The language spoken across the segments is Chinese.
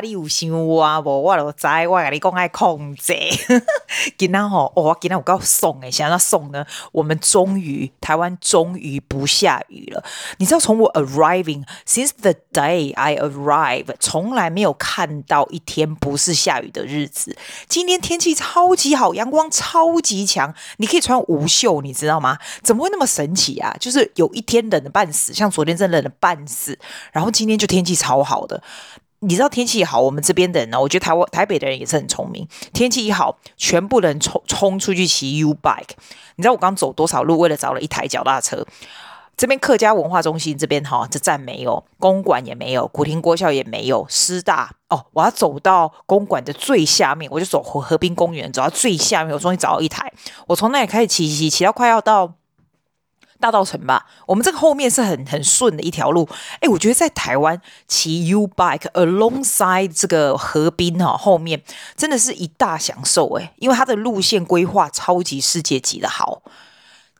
你有想我？我都知，我跟你讲爱控制。今天吼，哦，今天我告送诶，想要送呢，我们终于台湾终于不下雨了。你知道，从我 arriving since the day I arrive，从来没有看到一天不是下雨的日子。今天天气超级好，阳光超级强，你可以穿无袖，你知道吗？怎么会那么神奇啊？就是有一天冷的半死，像昨天真冷的半死，然后今天就天气超好的。你知道天气好，我们这边的人呢，我觉得台湾台北的人也是很聪明。天气一好，全部人冲冲出去骑 U bike。你知道我刚走多少路，为了找了一台脚踏车。这边客家文化中心这边哈，这站没有，公馆也没有，古亭国校也没有，师大哦，我要走到公馆的最下面，我就走河滨公园，走到最下面，我终于找到一台。我从那里开始骑骑骑骑，到快要到。大道城吧，我们这个后面是很很顺的一条路。哎，我觉得在台湾骑 U bike alongside 这个河滨哈，后面真的是一大享受哎，因为它的路线规划超级世界级的好，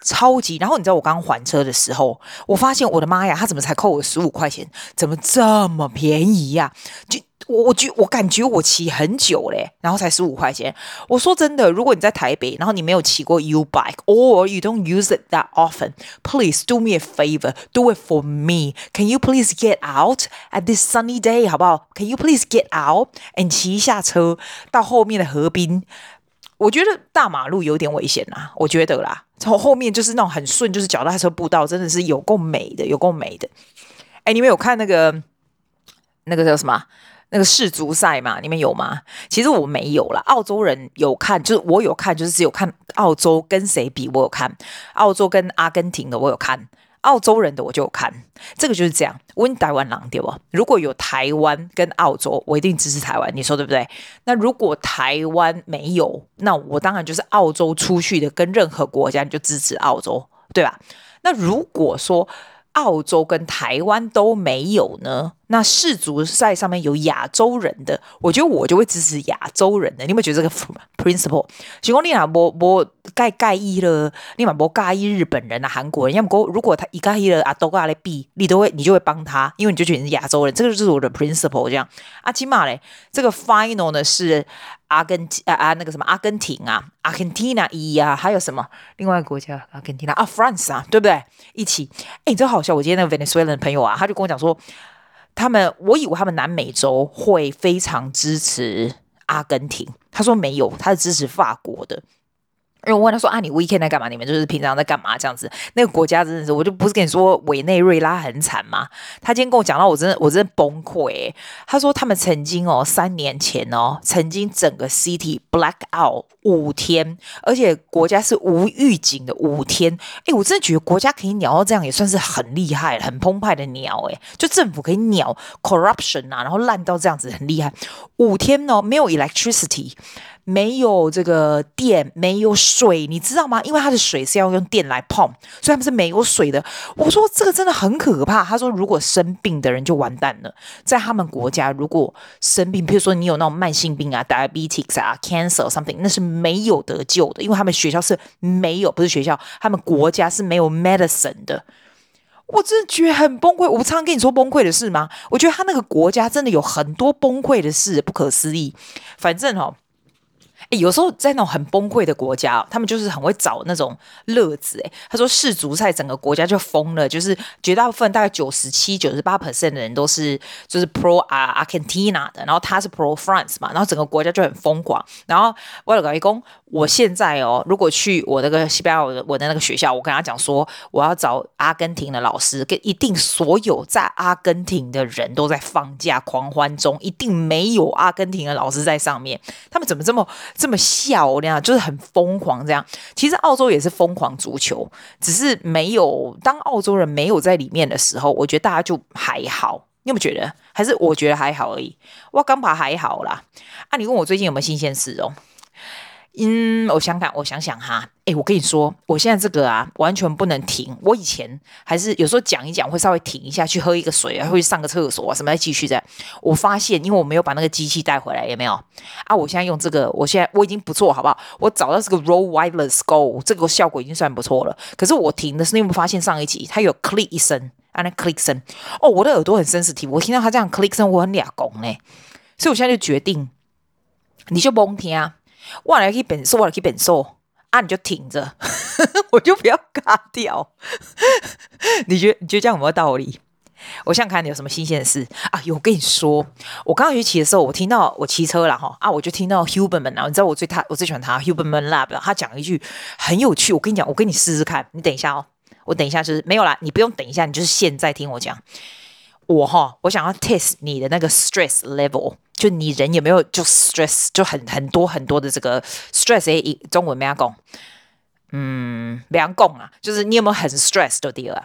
超级。然后你知道我刚还车的时候，我发现我的妈呀，他怎么才扣我十五块钱？怎么这么便宜呀？就。我我觉我感觉我骑很久嘞，然后才十五块钱。我说真的，如果你在台北，然后你没有骑过 U bike or you don't use it that often, please do me a favor, do it for me. Can you please get out at this sunny day？好不好？Can you please get out and 骑一下车到后面的河滨？我觉得大马路有点危险啊，我觉得啦，从后面就是那种很顺，就是脚踏车步道，真的是有够美的，有够美的。哎，你们有看那个那个叫什么？那个世足赛嘛，你们有吗？其实我没有啦。澳洲人有看，就是我有看，就是只有看澳洲跟谁比，我有看澳洲跟阿根廷的，我有看澳洲人的，我就有看。这个就是这样。问台湾狼对吧？如果有台湾跟澳洲，我一定支持台湾，你说对不对？那如果台湾没有，那我当然就是澳洲出去的，跟任何国家你就支持澳洲，对吧？那如果说澳洲跟台湾都没有呢？那世足赛上面有亚洲人的，我觉得我就会支持亚洲人的。你有没有觉得这个 principle？如果你啊不不介介意了，你嘛不介意日本人啊、韩国人，要么如果他一盖意了啊，都过来比，你都会你就会帮他，因为你就觉得你是亚洲人，这个就是我的 principle。这样啊，起码嘞，这个 final 呢是阿根廷啊啊那个什么阿根廷啊，Argentina 一啊，还有什么另外一个国家阿根廷啊，France 啊，对不对？一起，哎，真好笑！我今天那个 Venezuelan 的朋友啊，他就跟我讲说。他们，我以为他们南美洲会非常支持阿根廷，他说没有，他是支持法国的。因为我问他说啊，你 weekend 在干嘛？你们就是平常在干嘛？这样子，那个国家真的是，我就不是跟你说委内瑞拉很惨吗？他今天跟我讲到，我真的我真的崩溃欸。他说他们曾经哦，三年前哦，曾经整个 city black out 五天，而且国家是无预警的五天。哎，我真的觉得国家可以鸟到这样，也算是很厉害、很澎湃的鸟。哎，就政府可以鸟 corruption 啊，然后烂到这样子，很厉害。五天哦，没有 electricity。没有这个电，没有水，你知道吗？因为它的水是要用电来碰，所以他们是没有水的。我说这个真的很可怕。他说如果生病的人就完蛋了，在他们国家如果生病，比如说你有那种慢性病啊，diabetes 啊，cancer something，那是没有得救的，因为他们学校是没有，不是学校，他们国家是没有 medicine 的。我真的觉得很崩溃。我不常跟你说崩溃的事吗？我觉得他那个国家真的有很多崩溃的事，不可思议。反正哦。有时候在那种很崩溃的国家，他们就是很会找那种乐子。诶，他说世足赛整个国家就疯了，就是绝大部分大概九十七、九十八 percent 的人都是就是 pro 啊 Argentina 的，然后他是 pro France 嘛，然后整个国家就很疯狂。然后我有个义工，我现在哦，如果去我那个西班牙我的我的那个学校，我跟他讲说我要找阿根廷的老师，跟一定所有在阿根廷的人都在放假狂欢中，一定没有阿根廷的老师在上面。他们怎么这么？这么笑那样，就是很疯狂这样。其实澳洲也是疯狂足球，只是没有当澳洲人没有在里面的时候，我觉得大家就还好。你有没有觉得？还是我觉得还好而已。哇刚把还好啦。啊，你问我最近有没有新鲜事哦？嗯，我想想，我想想哈。哎，我跟你说，我现在这个啊，完全不能停。我以前还是有时候讲一讲会稍微停一下，去喝一个水啊，会上个厕所啊，什么再继续这样。我发现，因为我没有把那个机器带回来，有没有啊？我现在用这个，我现在我已经不错，好不好？我找到这个 role Wireless Go，这个效果已经算不错了。可是我停的是，你有没有发现上一集它有 click 一声啊？那 click 声哦，我的耳朵很 sensitive，我听到它这样 click 声，我很俩拱呢。所以我现在就决定，你就甭听啊，我来去变瘦，我来去变瘦啊，你就挺着，我就不要嘎掉。你觉得你觉得这样有没有道理？我想看你有什么新鲜的事啊？有，我跟你说，我刚刚去骑的时候，我听到我骑车了哈啊，我就听到 Huberman 啊，你知道我最他我最喜欢他 Huberman Lab，他讲了一句很有趣，我跟你讲，我跟你试试看，你等一下哦，我等一下就是没有啦，你不用等一下，你就是现在听我讲，我哈，我想要 test 你的那个 stress level，就你人有没有就 stress 就很很多很多的这个 stress，诶，中文没阿讲，嗯，没阿讲啊，就是你有没有很 stress 的地方？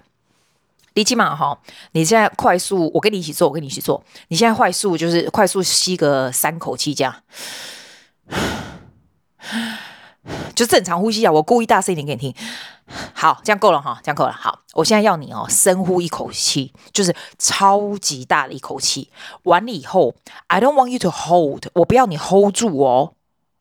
你起码哈，你现在快速，我跟你一起做，我跟你一起做。你现在快速就是快速吸个三口气，这样，就正常呼吸啊。我故意大声一点给你听。好，这样够了哈，这样够了。好，我现在要你哦，深呼一口气，就是超级大的一口气。完了以后，I don't want you to hold，我不要你 hold 住哦。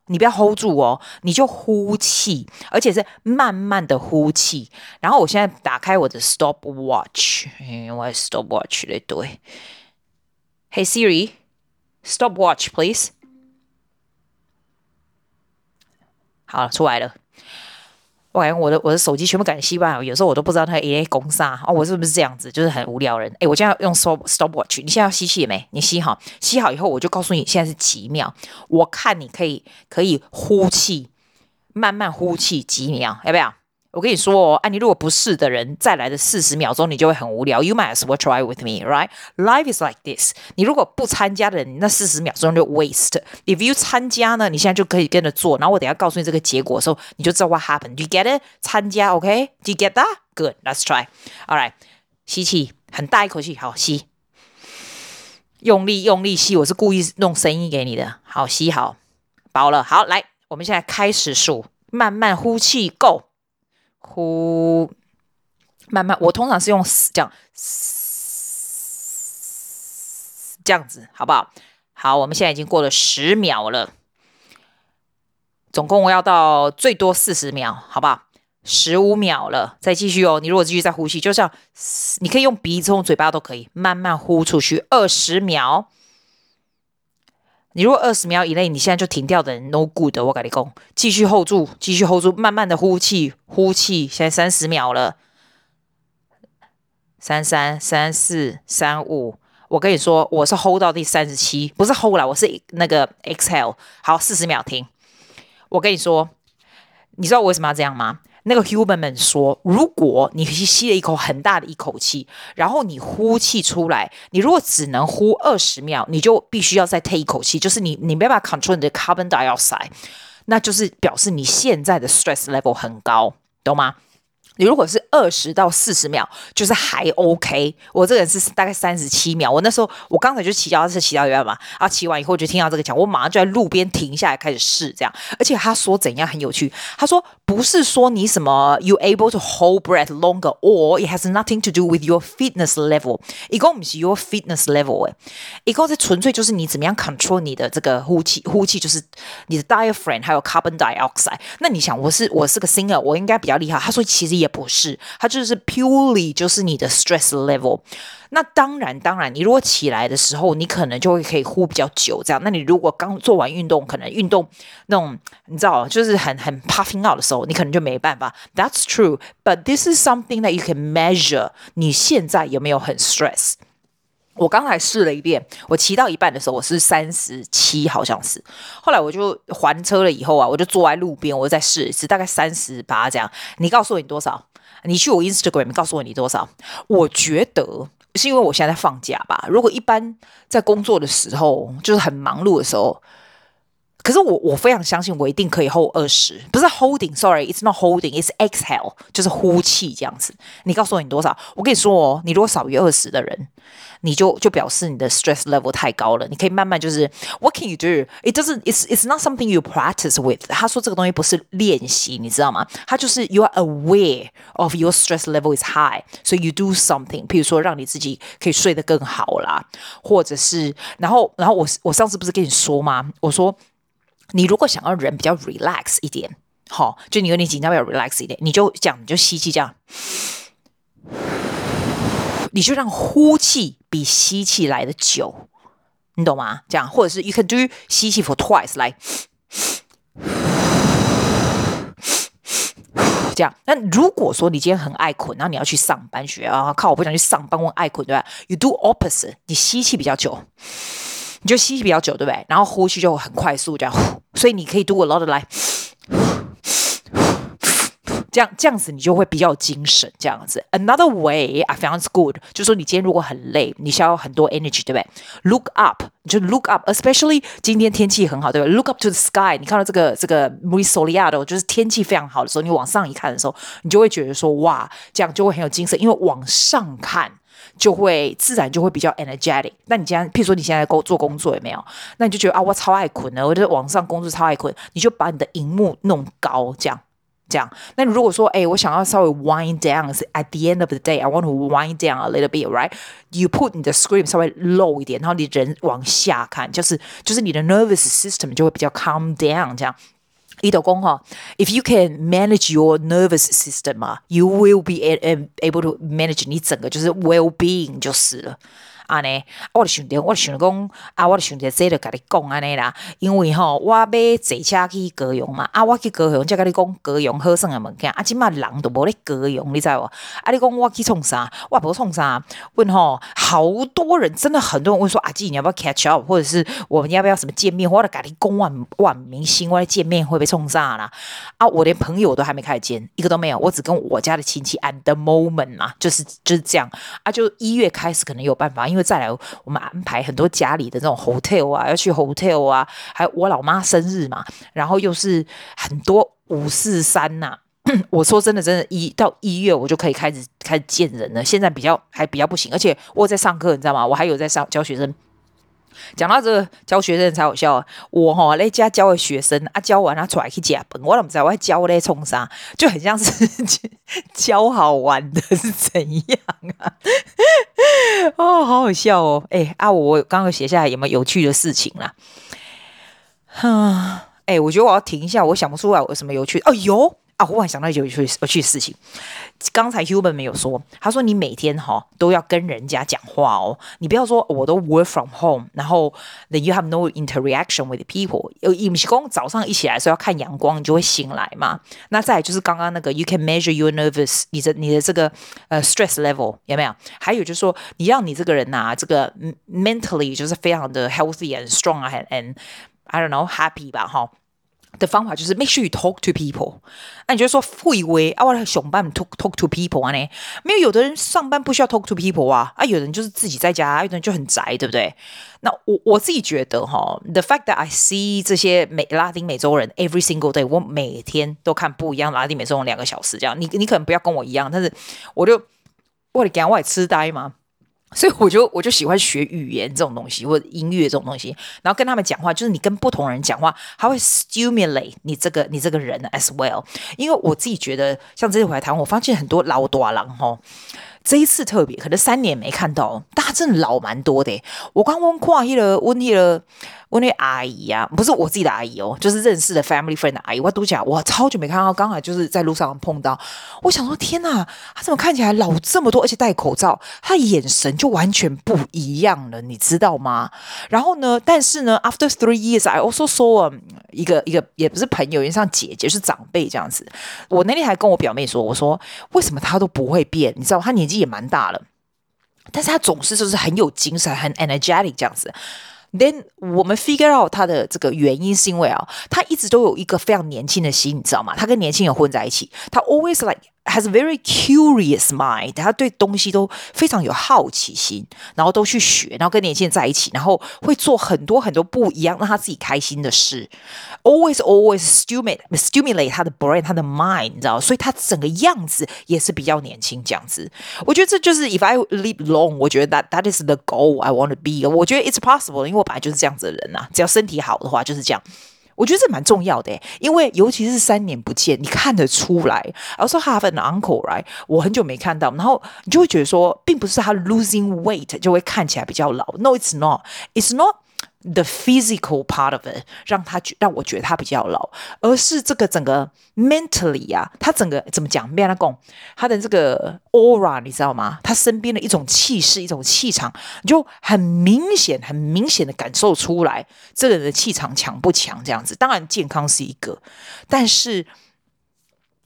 你不要 hold 住哦，你就呼气，而且是慢慢的呼气。然后我现在打开我的 stopwatch，嗯，我 stopwatch 嘞，对。Hey Siri，stopwatch please。好了，出来了。我感觉我的我的手机全部改成西班牙，有时候我都不知道它 A A 攻杀哦，我是不是这样子？就是很无聊人。诶，我现在用 stop stopwatch，你现在要吸气没？你吸好，吸好以后我就告诉你现在是几秒，我看你可以可以呼气，慢慢呼气几秒，要不要？我跟你说哦，哎，你如果不是的人，再来的四十秒钟你就会很无聊。You might as well try with me, right? Life is like this。你如果不参加的人，那四十秒钟就 waste。If you 参加呢，你现在就可以跟着做。然后我等下告诉你这个结果的时候，你就知道 what happened. You get it？参加，OK? Do you get that? Good. Let's try. All right. 吸气，很大一口气，好吸，用力用力吸。我是故意弄声音给你的。好，吸好，饱了。好，来，我们现在开始数，慢慢呼气，Go。呼，慢慢，我通常是用这样，这样子，好不好？好，我们现在已经过了十秒了，总共我要到最多四十秒，好不好？十五秒了，再继续哦。你如果继续再呼吸，就像你可以用鼻子、用嘴巴都可以，慢慢呼出去。二十秒。你如果二十秒以内，你现在就停掉的人，no good。我跟你讲，继续 hold 住，继续 hold 住，慢慢的呼气，呼气。现在三十秒了，三三三四三五。我跟你说，我是 hold 到第三十七，不是 hold 了，我是那个 exhale。好，四十秒停。我跟你说，你知道我为什么要这样吗？那个 Huberman 说，如果你吸吸了一口很大的一口气，然后你呼气出来，你如果只能呼二十秒，你就必须要再退一口气，就是你你没办法 control 你的 carbon dioxide，那就是表示你现在的 stress level 很高，懂吗？你如果是二十到四十秒，就是还 OK。我这个人是大概三十七秒。我那时候我刚才就骑脚踏车骑到一半嘛，然后骑完以后就听到这个讲，我马上就在路边停下来开始试这样。而且他说怎样很有趣，他说不是说你什么 you able to hold breath longer or it has nothing to do with your fitness level。一共不是 your fitness level 诶，一共是纯粹就是你怎么样 control 你的这个呼气，呼气就是你的 diaphragm 还有 carbon dioxide。那你想我是我是个 singer，我应该比较厉害。他说其实。也不是，它就是 purely 就是你的 stress level。那当然，当然，你如果起来的时候，你可能就会可以呼比较久，这样。那你如果刚做完运动，可能运动那种你知道，就是很很 puffing out 的时候，你可能就没办法。That's true, but this is something that you can measure。你现在有没有很 stress？我刚才试了一遍，我骑到一半的时候，我是三十七，好像是。后来我就还车了以后啊，我就坐在路边，我再试一次，大概三十八这样。你告诉我你多少？你去我 Instagram 告诉我你多少？我觉得是因为我现在在放假吧。如果一般在工作的时候，就是很忙碌的时候。可是我我非常相信我一定可以 hold 二十，不是 holding，sorry，it's not holding，it's exhale，就是呼气这样子。你告诉我你多少？我跟你说哦，你如果少于二十的人，你就就表示你的 stress level 太高了。你可以慢慢就是 what can you do？It doesn't，it's it's not something you practice with。他说这个东西不是练习，你知道吗？他就是 you are aware of your stress level is high，所以 you do something，譬如说让你自己可以睡得更好啦，或者是然后然后我我上次不是跟你说吗？我说。你如果想要人比较 relax 一点，好，就你有点紧张，要 relax 一点，你就这样，你就吸气这样，你就让呼气比吸气来得久，你懂吗？这样，或者是 you can do 吸气 for twice，来，这样。那如果说你今天很爱困，然后你要去上班学啊，靠，我不想去上班，我爱困，对吧？You do opposite，你吸气比较久，你就吸气比较久，对不对？然后呼气就很快速，这样呼。所以你可以 do a lot of 来。这样这样子你就会比较精神，这样子。Another way I founds good，就是说你今天如果很累，你需要很多 energy，对不对？Look up，你就 look up，especially 今天天气很好，对吧？Look up to the sky，你看到这个这个 muy soleado，就是天气非常好的时候，你往上一看的时候，你就会觉得说哇，这样就会很有精神，因为往上看就会自然就会比较 energetic。那你今天，譬如说你现在工做工作有没有？那你就觉得啊，我超爱困的，我就网上工作超爱困，你就把你的荧幕弄高，这样。这样，那如果说，哎，我想要稍微 wind down，at the end of the day，I want to wind down a little bit，right？You put 你的 screen 稍微 low 一点，然后你人往下看，就是就是你的 nervous system 就会比较 calm down。这样，一斗公哈，if you can manage your nervous system 啊，you will be able to manage 你整个就是 well being 就是了。 啊呢，我就想着，我就想着讲，啊，我就想着这个跟你讲安尼啦，因为吼，我要坐车去高雄嘛，啊，我去高雄，才跟你讲高雄好耍的物件，啊，今嘛人都无咧高雄，你知无？啊，你讲我去创啥？我无创啥？问吼，好多人，真的很多人问说，阿、啊、基你要不要 catch up，或者是我们要不要什么见面？我的跟你讲，万万明星，我来见面会被创啥啦？啊，我连朋友都还没开始见，一个都没有，我只跟我家的亲戚 at the moment 嘛，就是就是这样，啊，就一月开始可能有办法，因为。再来，我们安排很多家里的那种 hotel 啊，要去 hotel 啊，还有我老妈生日嘛，然后又是很多五四三呐。我说真的，真的，一到一月我就可以开始开始见人了。现在比较还比较不行，而且我在上课，你知道吗？我还有在上教学生。讲到这个教学生才好笑啊！我哈在家教的学生啊，教完他出来去加班，我怎么知道我还教咧冲啥？就很像是 教好玩的，是怎样啊？哦，好好笑哦！哎啊，我刚刚写下来有没有有趣的事情啦？哼，哎，我觉得我要停一下，我想不出来我有什么有趣哦，有。啊，忽然想到有趣有趣事情。刚才 Human 没有说，他说你每天哈都要跟人家讲话哦，你不要说我都 work from home，然后 then you have no interaction with people。有尹喜公早上一起来说要看阳光，你就会醒来嘛。那再就是刚刚那个，you can measure your nervous，你的你的这个呃 stress level 有没有？还有就是说，你让你这个人呐、这个 mentally 就是非常的 healthy and strong 啊，and and I don't know happy 吧，哈。的方法就是 make sure you talk to people。那你就说会以为啊，我上班 talk talk to people 啊呢？没有，有的人上班不需要 talk to people 啊，啊，有人就是自己在家，有的人就很宅，对不对？那我我自己觉得哈，the fact that I see 这些美拉丁美洲人 every single day，我每天都看不一样拉丁美洲人两个小时这样，你你可能不要跟我一样，但是我就我的讲我也痴呆嘛。所以我就我就喜欢学语言这种东西，或者音乐这种东西，然后跟他们讲话，就是你跟不同人讲话，他会 stimulate 你这个你这个人 as well。因为我自己觉得，像这次回来台湾，我发现很多老多郎吼，这一次特别，可能三年没看到，大家真的老蛮多的。我刚问跨一了，问一了。问那阿姨呀、啊，不是我自己的阿姨哦，就是认识的 family friend 的阿姨。我都讲，我超久没看到，刚好就是在路上碰到。我想说，天哪，他怎么看起来老这么多，而且戴口罩，他眼神就完全不一样了，你知道吗？然后呢，但是呢，after three years，I also saw 一个一个也不是朋友，也像姐姐，是长辈这样子。我那天还跟我表妹说，我说为什么她都不会变？你知道，她年纪也蛮大了，但是他总是就是很有精神，很 energetic 这样子。Then 我们 figure out 他的这个原因是因为啊，他一直都有一个非常年轻的心，你知道吗？他跟年轻人混在一起，他 always like。Has a very curious mind，他对东西都非常有好奇心，然后都去学，然后跟年轻人在一起，然后会做很多很多不一样让他自己开心的事。Always, always stimulate, stimulate 他的 brain，他的 mind，你知道，所以他整个样子也是比较年轻这样子。我觉得这就是 If I live long，我觉得 that that is the goal I want to be。我觉得 it's possible，因为我本来就是这样子的人呐、啊，只要身体好的话就是这样。我觉得这蛮重要的，因为尤其是三年不见，你看得出来。I also have an uncle, right？我很久没看到，然后你就会觉得说，并不是他 losing weight 就会看起来比较老。No, it's not. It's not. The physical part of it 让他觉让我觉得他比较老，而是这个整个 mentally 啊，他整个怎么讲？没他讲，他的这个 aura 你知道吗？他身边的一种气势，一种气场，你就很明显、很明显的感受出来，这个人的气场强不强？这样子，当然健康是一个，但是。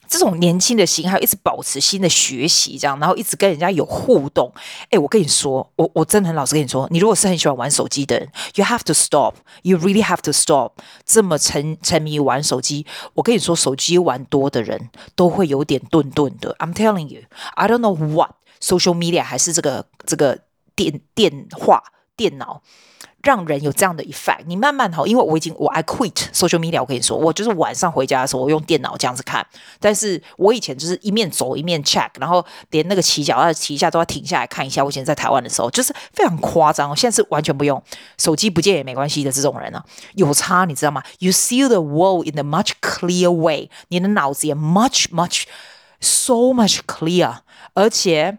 这种年轻的心，还有一直保持新的学习，这样，然后一直跟人家有互动。哎，我跟你说，我我真的很老实跟你说，你如果是很喜欢玩手机的人，you have to stop，you really have to stop。这么沉沉迷玩手机，我跟你说，手机玩多的人都会有点顿顿的。I'm telling you，I don't know what social media 还是这个这个电电话电脑。让人有这样的 effect，你慢慢好，因为我已经我 I quit social media，我跟你说，我就是晚上回家的时候，我用电脑这样子看。但是我以前就是一面走一面 check，然后连那个骑脚要骑一下都要停下来看一下。我以前在台湾的时候，就是非常夸张。现在是完全不用，手机不见也没关系的这种人啊，有差你知道吗？You see the world in a much clear way，你的脑子也 much much so much clear，而且。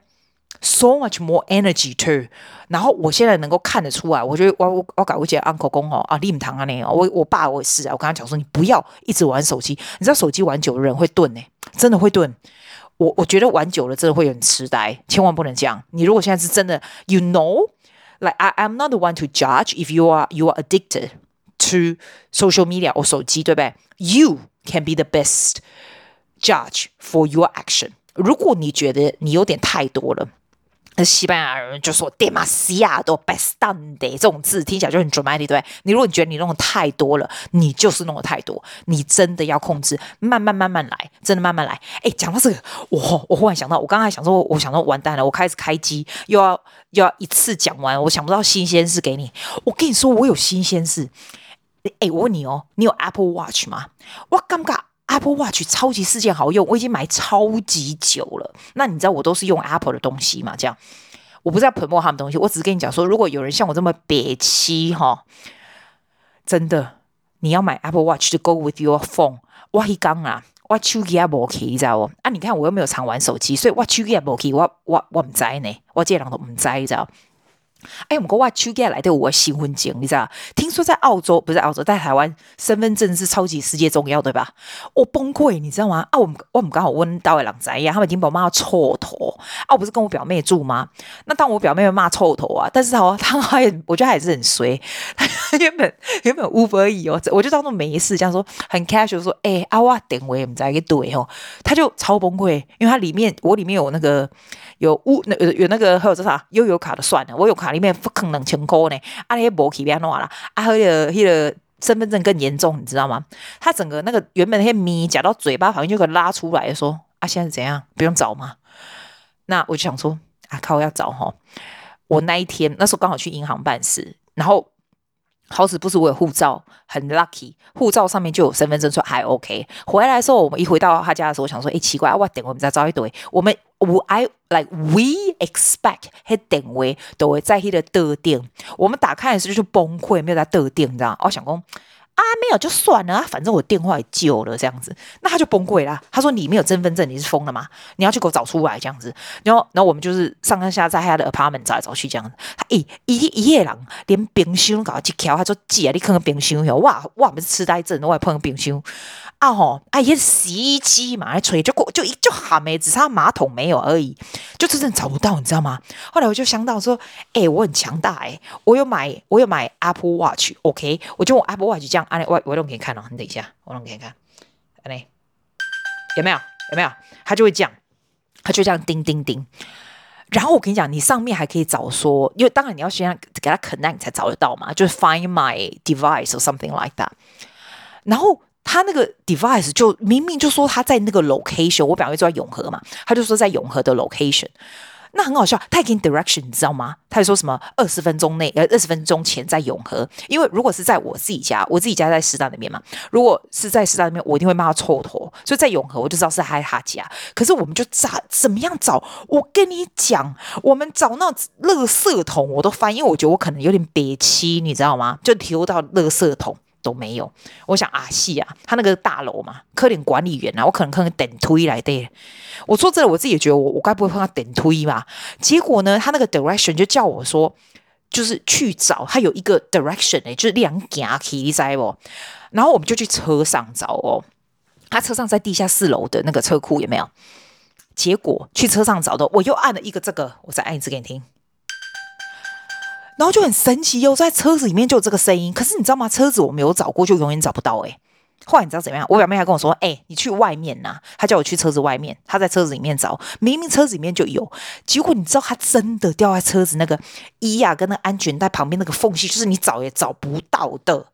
So much more energy too。然后我现在能够看得出来，我觉得我我我搞我姐 uncle 公哦啊，立堂啊那样，我我爸我也是啊，我跟他讲说，你不要一直玩手机，你知道手机玩久的人会钝呢，真的会钝。我我觉得玩久了真的会有点痴呆，千万不能这样。你如果现在是真的，you know，like I I'm not the one to judge if you are you are addicted to social media or 手机，对不对？You can be the best judge for your action。如果你觉得你有点太多了。 那西班牙人就说 demasiado bastante 这种字听起来就很 dramatic，对？你如果你觉得你弄的太多了，你就是弄的太多，你真的要控制，慢慢慢慢来，真的慢慢来。哎，讲到这个，我我忽然想到，我刚才想说，我想说完蛋了，我开始开机又要又要一次讲完，我想不到新鲜事给你。我跟你说，我有新鲜事。哎，我问你哦，你有 Apple Watch 吗？我刚刚。Apple Watch 超级事件好用，我已经买超级久了。那你知道我都是用 Apple 的东西嘛？这样，我不是要 promote 他们东西，我只是跟你讲说，如果有人像我这么憋气哈，真的，你要买 Apple Watch to go with your phone。我一讲啊，我手机也无去，你知道不？啊，你看我又没有常玩手机，所以我手机也无去，我我我唔知呢，我这人都唔知，你知道。哎，我们国外秋天来的我新婚证，你知道？听说在澳洲不是澳洲，在台湾身份证是超级世界重要，对吧？我崩溃，你知道吗？啊，我们我们刚好问到的人在呀，他们已经把我骂臭头啊！我不是跟我表妹住吗？那当我表妹骂臭头啊，但是他他还我觉得还是很衰。他原本原本 Uber Eats 哦，我就当做没事，这样说很 casual 说，哎，啊我电话唔知去对哦，他就超崩溃，因为他里面我里面有那个。有乌那有有那个还有这啥悠游卡的算了，我有卡里面不可能清空呢。啊，那些无去变弄啦，啊，还有那个身份证更严重，你知道吗？他整个那个原本那些咪夹到嘴巴旁边就可以拉出来说啊，现在是怎样？不用找吗？那我就想说啊，靠，要找哈。我那一天那时候刚好去银行办事，然后。好死不死，我有护照，很 lucky，护照上面就有身份证，说还 OK。回来的时候，我们一回到他家的时候，我想说，哎，奇怪，我等我们再找一堆。我们我 I like we expect he 等位都会在他的特定。我们打开的时候就崩溃，没有在特定，你知道吗？我想讲。啊，没有就算了啊，反正我电话也旧了，这样子，那他就崩溃了。他说：“你没有身份证，你是疯了吗？你要去给我找出来，这样子。”然后，然后我们就是上上下在他的 apartment 找来找去，这样子。他一一一夜郎连冰箱搞去敲，他说：“姐，你看看冰箱有哇哇，不是痴呆症，我还碰个冰箱啊吼！哎呀，洗衣机嘛，来吹就过就一就好没，只差马桶没有而已，就真正找不到，你知道吗？后来我就想到说：“哎、我很强大哎、我有买我有买 Apple Watch，OK，、我就用 Apple Watch 这样。”我我弄给你看哦，你等一下，我弄给你看，哎，有没有？有没有？他就会这样，他就这样叮叮叮。然后我跟你讲，你上面还可以找说，因为当然你要先给他 connect 才找得到嘛，就是 find my device or something like that。然后他那个 device 就明明就说他在那个 location，我表妹住在永和嘛，他就说在永和的 location。那很好笑，他也给 direction，你知道吗？他还说什么二十分钟内，呃，二十分钟前在永和。因为如果是在我自己家，我自己家在师大那边嘛。如果是在师大那边，我一定会骂他臭头。所以在永和，我就知道是在他家。可是我们就找怎么样找？我跟你讲，我们找那垃圾桶，我都翻，因为我觉得我可能有点憋气，你知道吗？就丢到垃圾桶。都没有，我想啊，是啊，他那个大楼嘛，科林管理员啊，我可能可能等推来的。我说真的，我自己也觉得我我该不会碰到等推吧？结果呢，他那个 direction 就叫我说就是去找，他有一个 direction 哎，就是两行去，你知不？然后我们就去车上找哦，他车上在地下四楼的那个车库有没有？结果去车上找的，我又按了一个这个，我再按一次给你听。然后就很神奇哟，在车子里面就有这个声音。可是你知道吗？车子我没有找过，就永远找不到诶。后来你知道怎么样？我表妹还跟我说：“哎，你去外面呐。”她叫我去车子外面，她在车子里面找，明明车子里面就有。结果你知道，她真的掉在车子那个衣亚跟那安全带旁边那个缝隙，就是你找也找不到的。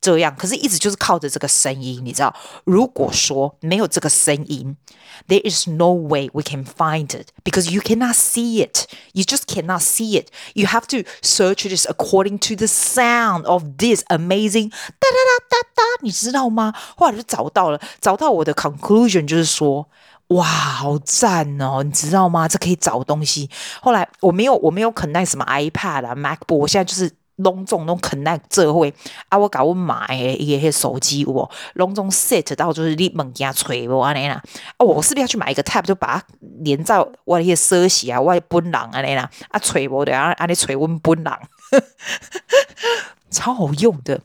这样，可是一直就是靠着这个声音，你知道？如果说没有这个声音，there is no way we can find it because you cannot see it. You just cannot see it. You have to search this according to the sound of this amazing 哒哒哒哒哒，你知道吗？后来就找到了，找到我的 conclusion 就是说，哇，好赞哦，你知道吗？这可以找东西。后来我没有，我没有 connect 什么 iPad 啊，MacBook，我现在就是。隆重拢 connect 这会啊，我搞我买的一个手机我隆重 set 到就是你物件吹我安尼啦，啊，我是不是要去买一个 tab 就把它连在我的一些设施啊，我本人安尼啦，啊吹我的啊，安尼吹我本人，超好用的。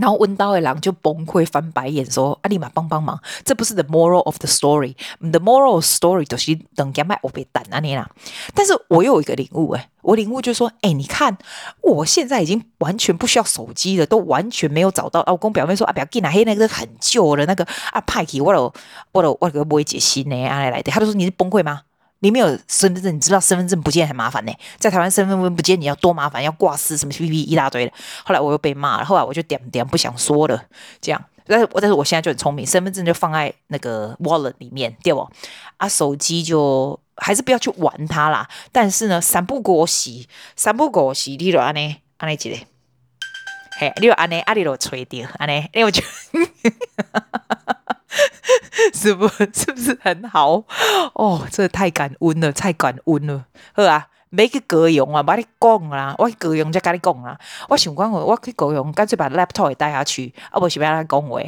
然后温刀的狼就崩溃翻白眼说：“、啊、立马帮帮忙，这不是 the moral of the story。the moral of story 就是等下卖我被打那里啦。但是我又有一个领悟，诶，我领悟就是说，诶，你看我现在已经完全不需要手机了，都完全没有找到。啊、我跟表妹说，啊，不要紧啦，嘿，那个很旧的那个啊，派去我都我都我都不会解析呢，啊来来的，他就说你是崩溃吗？”你没有身份证，你知道身份证不见很麻烦呢。在台湾身份证不见你要多麻烦，要挂失什么 P P 一大堆的。后来我又被骂了，后来我就点点不想说了。这样，但是我但是我现在就很聪明，身份证就放在那个 wallet 里面，对不？啊，手机就还是不要去玩它啦。但是呢，三不五时，三不五时，你就安尼安尼一个，嘿，你有安尼，啊，你就吹掉安尼，因为我就。是不是不是很好哦？这太感恩了，太感恩了，好啊。没去高雄啊，把你讲啦，我去高雄再跟你讲啦。我想讲我去高雄，干脆把 laptop 也带下去，啊，不是要来讲话。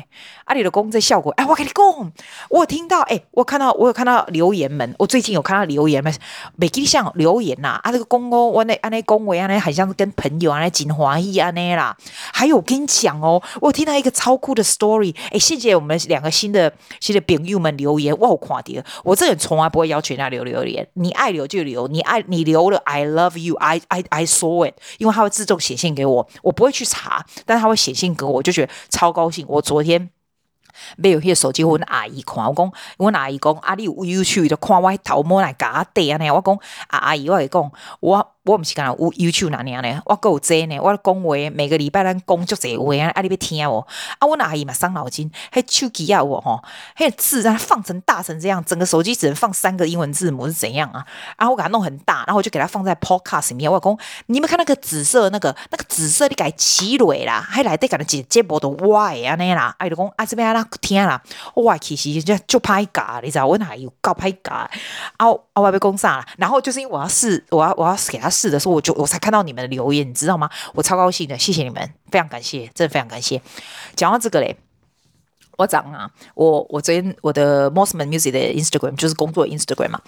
啊，你的讲这效果，哎，我跟你讲，我有听到，哎，我看到，我有看到留言们，我最近有看到留言们，每记像留言呐，啊，这个公公，我那安那讲话安那，很像是跟朋友安那真欢喜安那啦。还有我跟你讲哦，我有听到一个超酷的 story，哎，谢谢我们两个新的新的朋友们留言，我有看到，我这人从来不会要求人家留留言，你爱留就留，你爱你留。I love you. I I I saw it. 因为他会自动写信给我，我不会去查，但他会写信给我，我就觉得超高兴。我昨天没有些手机，我问阿姨看，我讲，我问阿姨讲，啊、你有 YouTube 就看我头毛来假戴啊？呢，我讲，啊阿姨，我来讲，我。我唔是讲有 YouTube 哪样呢？我够真呢！我讲话每个礼拜咱讲足侪话啊！啊，你要听哦啊！我阿姨嘛伤脑筋，还手机啊我吼，还字让它放成大成这样，整个手机只能放三个英文字母是怎样啊？啊我给它弄很大，然后我就给它放在 Podcast 里面。我讲，你们看那个紫色那个那个紫色你改起蕊啦，还来得改的节节目的 Y 啊那啦，哎就讲啊这边啊听啦，哇其实就就拍假，你知道我阿姨搞拍假，啊啊我要讲啥啦？然后就是因为我要试，我要我要给他。是的时候，我就我才看到你们的留言，你知道吗？我超高兴的，谢谢你们，非常感谢，真的非常感谢。讲到这个嘞，我讲啊，我我昨天我的 Mosman Music 的 Instagram 就是工作 Instagram 嘛，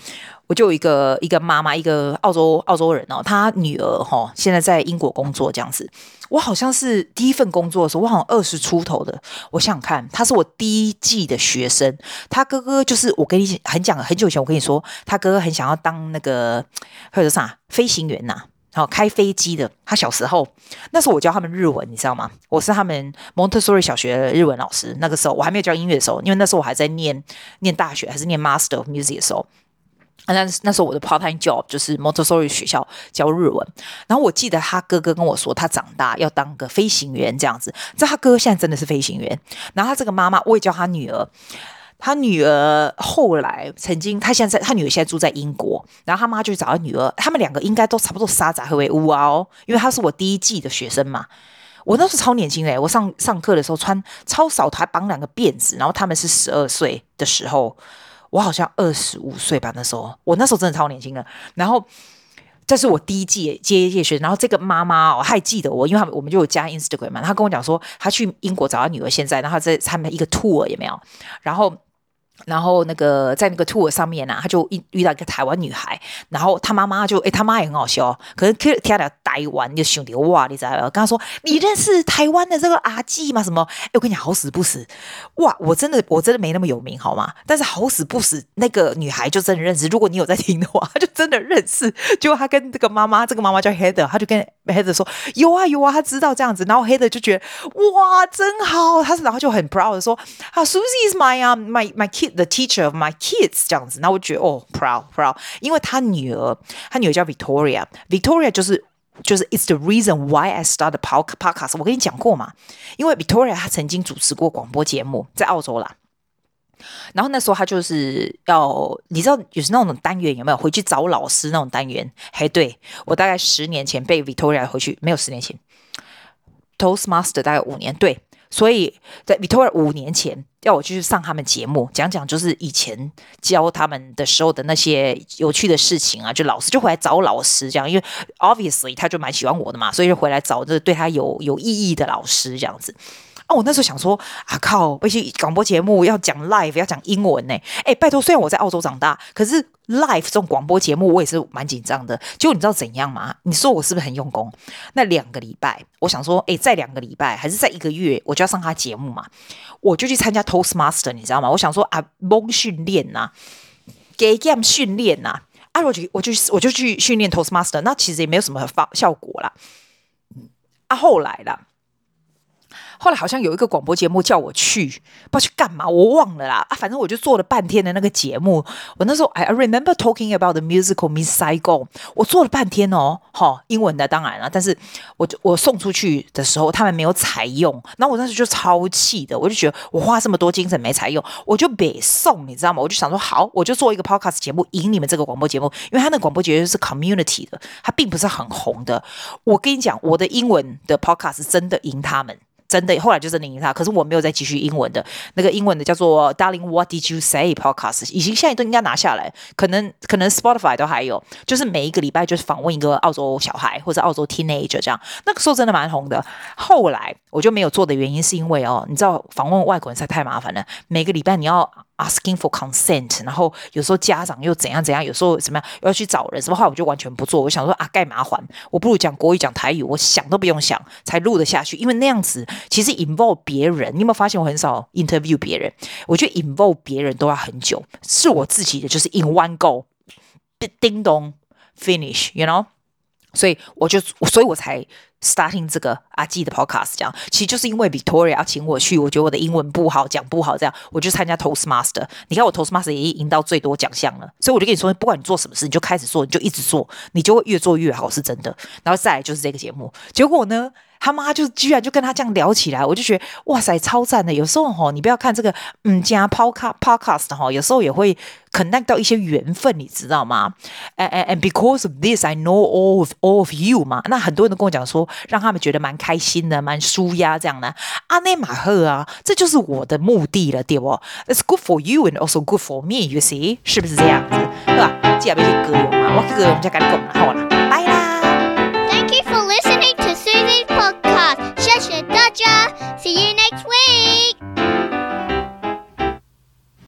我就有一个一个妈妈，一个澳洲澳洲人哦，她女儿哈、哦，现在在英国工作这样子。我好像是第一份工作的时候，我好像二十出头的。我想想看，他是我第一季的学生，他哥哥就是我跟你很讲很久以前，我跟你说，他哥哥很想要当那个或者啥飞行员呐、然后开飞机的。他小时候那时候我教他们日文，你知道吗？我是他们 Montessori 小学的日文老师。那个时候我还没有教音乐的时候，因为那时候我还在念念大学，还是念 Master of Music 的时候。那那时候我的 part time job 就是 Montessori 学校教日文，然后我记得他哥哥跟我说，他长大要当个飞行员这样子。这他哥哥现在真的是飞行员，然后他这个妈妈我也教他女儿，他女儿后来曾经，他现在他女儿现在住在英国，然后他妈就去找他女儿，他们两个应该都差不多沙仔会为乌哦，因为他是我第一季的学生嘛。我那时候超年轻的，我上上课的时候穿超少，还绑两个辫子，然后他们是十二岁的时候。我好像二十五岁吧，那时候我那时候真的超年轻的。然后这是我第一届接一届学，然后这个妈妈哦，还记得我，因为他们我们就有加 Instagram 嘛。她跟我讲说，她去英国找她女儿，现在然后在他们一个 tour 也没有？然后然后那个在那个 tour 上面呢、啊，他就遇遇到一个台湾女孩，然后他妈妈就诶，他妈也很好笑，可是听听了台湾就想到哇，你知道吗？跟他说你认识台湾的这个阿纪吗？什么？诶，我跟你讲，好死不死，哇，我真的我真的没那么有名好吗？但是好死不死，那个女孩就真的认识。如果你有在听的话，她就真的认识。结果她跟这个妈妈，这个妈妈叫 Heather，她就跟 Heather 说有啊有啊，他知道这样子。然后 Heather 就觉得哇，真好，他是然后就很 proud 的说啊，Susie is my、uh, my my kid。The teacher of my kids 这样子，那我觉得哦，proud proud，因为他女儿，他女儿叫 Victoria，Victoria 就是就是 It's the reason why I started podcast。我跟你讲过嘛，因为 Victoria 她曾经主持过广播节目，在澳洲啦。然后那时候他就是要，你知道有是那种单元有没有回去找老师那种单元？嘿，对，我大概十年前被 Victoria 回去，没有十年前，Toastmaster 大概五年，对。所以在 Victoria 五年前要我去上他们节目，讲讲就是以前教他们的时候的那些有趣的事情啊，就老师就回来找老师这样，因为 obviously 他就蛮喜欢我的嘛，所以就回来找这对他有有意义的老师这样子。我那时候想说啊，靠，那些广播节目要讲 live，要讲英文呢。哎，拜托，虽然我在澳洲长大，可是 live 这种广播节目我也是蛮紧张的。结果你知道怎样吗？你说我是不是很用功？那两个礼拜，我想说，哎，再两个礼拜，还是再一个月，我就要上他节目嘛？我就去参加 Toastmaster，你知道吗？我想说啊，蒙训练呐，给 game 训练呐，啊，我就我就我就去训练 Toastmaster，那其实也没有什么发效果啦。啊，后来啦。后来好像有一个广播节目叫我去，不知道去干嘛，我忘了啦。啊，反正我就做了半天的那个节目。我那时候，I remember talking about the musical Miss Saigon。我做了半天哦，哈，英文的当然了。但是我我送出去的时候，他们没有采用。然后我当时就超气的，我就觉得我花这么多精神没采用，我就别送，你知道吗？我就想说，好，我就做一个 podcast 节目赢你们这个广播节目，因为他那个广播节目是 community 的，它并不是很红的。我跟你讲，我的英文的 podcast 真的赢他们。真的，后来就真的赢他。可是我没有再继续英文的那个英文的叫做 Darling What Did You Say Podcast，已经现在都应该拿下来，可能可能 Spotify 都还有。就是每一个礼拜就是访问一个澳洲小孩或者澳洲 teenager 这样，那个时候真的蛮红的。后来我就没有做的原因是因为哦，你知道访问外国人实在太麻烦了，每个礼拜你要。Asking for consent，然后有时候家长又怎样怎样，有时候怎么样要去找人，什么话我就完全不做。我想说啊，盖麻烦，我不如讲国语讲台语，我想都不用想，才录得下去。因为那样子其实 involve 别人，你有没有发现我很少 interview 别人？我觉得 involve 别人都要很久，是我自己的就是 in one go，叮咚 finish，you know，所以我就所以我才。starting 这个阿纪的 podcast 这样，其实就是因为 Victoria 要请我去，我觉得我的英文不好，讲不好，这样我就参加 Toastmaster。你看我 Toastmaster 已经赢到最多奖项了，所以我就跟你说，不管你做什么事，你就开始做，你就一直做，你就会越做越好，是真的。然后再来就是这个节目，结果呢，他妈就居然就跟他这样聊起来，我就觉得哇塞，超赞的。有时候哈，你不要看这个嗯加 podcast podcast 哈，有时候也会 connect 到一些缘分，你知道吗？And because of this, I know all of all of you 嘛。那很多人都跟我讲说。让他们觉得蛮开心的，蛮舒压这样的。阿内马赫啊，这就是我的目的了，对不？It's good for you and also good for me, you see，是不是这样子？对吧？接下来要去歌咏嘛，我去歌咏，我们家赶紧讲好了。